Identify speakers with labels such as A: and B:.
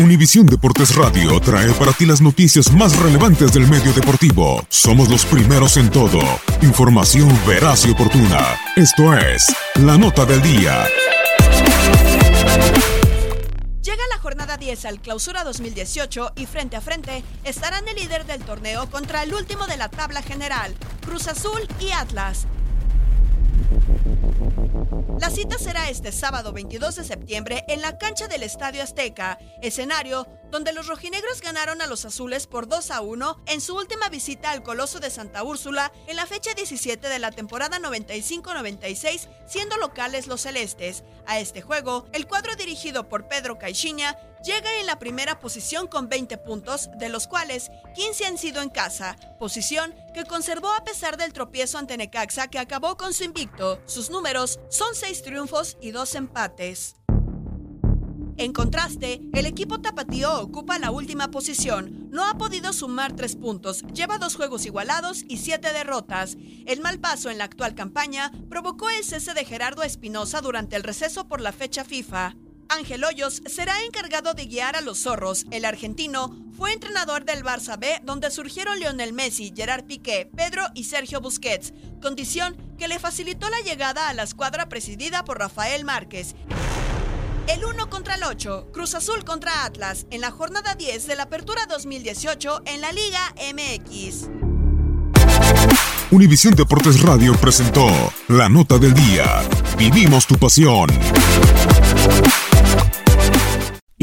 A: Univisión Deportes Radio trae para ti las noticias más relevantes del medio deportivo. Somos los primeros en todo. Información veraz y oportuna. Esto es La Nota del Día.
B: Llega la jornada 10 al clausura 2018 y frente a frente estarán el líder del torneo contra el último de la tabla general, Cruz Azul y Atlas. La cita será este sábado 22 de septiembre en la cancha del Estadio Azteca, escenario donde los rojinegros ganaron a los azules por 2 a 1 en su última visita al Coloso de Santa Úrsula en la fecha 17 de la temporada 95-96, siendo locales los celestes. A este juego, el cuadro dirigido por Pedro Caixinha llega en la primera posición con 20 puntos, de los cuales 15 han sido en casa, posición que conservó a pesar del tropiezo ante Necaxa que acabó con su invicto. Sus números son 6 triunfos y 2 empates. En contraste, el equipo tapatío ocupa la última posición. No ha podido sumar tres puntos, lleva dos juegos igualados y siete derrotas. El mal paso en la actual campaña provocó el cese de Gerardo Espinosa durante el receso por la fecha FIFA. Ángel Hoyos será encargado de guiar a los zorros. El argentino fue entrenador del Barça B, donde surgieron Lionel Messi, Gerard Piqué, Pedro y Sergio Busquets, condición que le facilitó la llegada a la escuadra presidida por Rafael Márquez. El 1 contra el 8, Cruz Azul contra Atlas, en la jornada 10 de la Apertura 2018 en la Liga MX.
A: Univisión Deportes Radio presentó La Nota del Día. Vivimos tu pasión.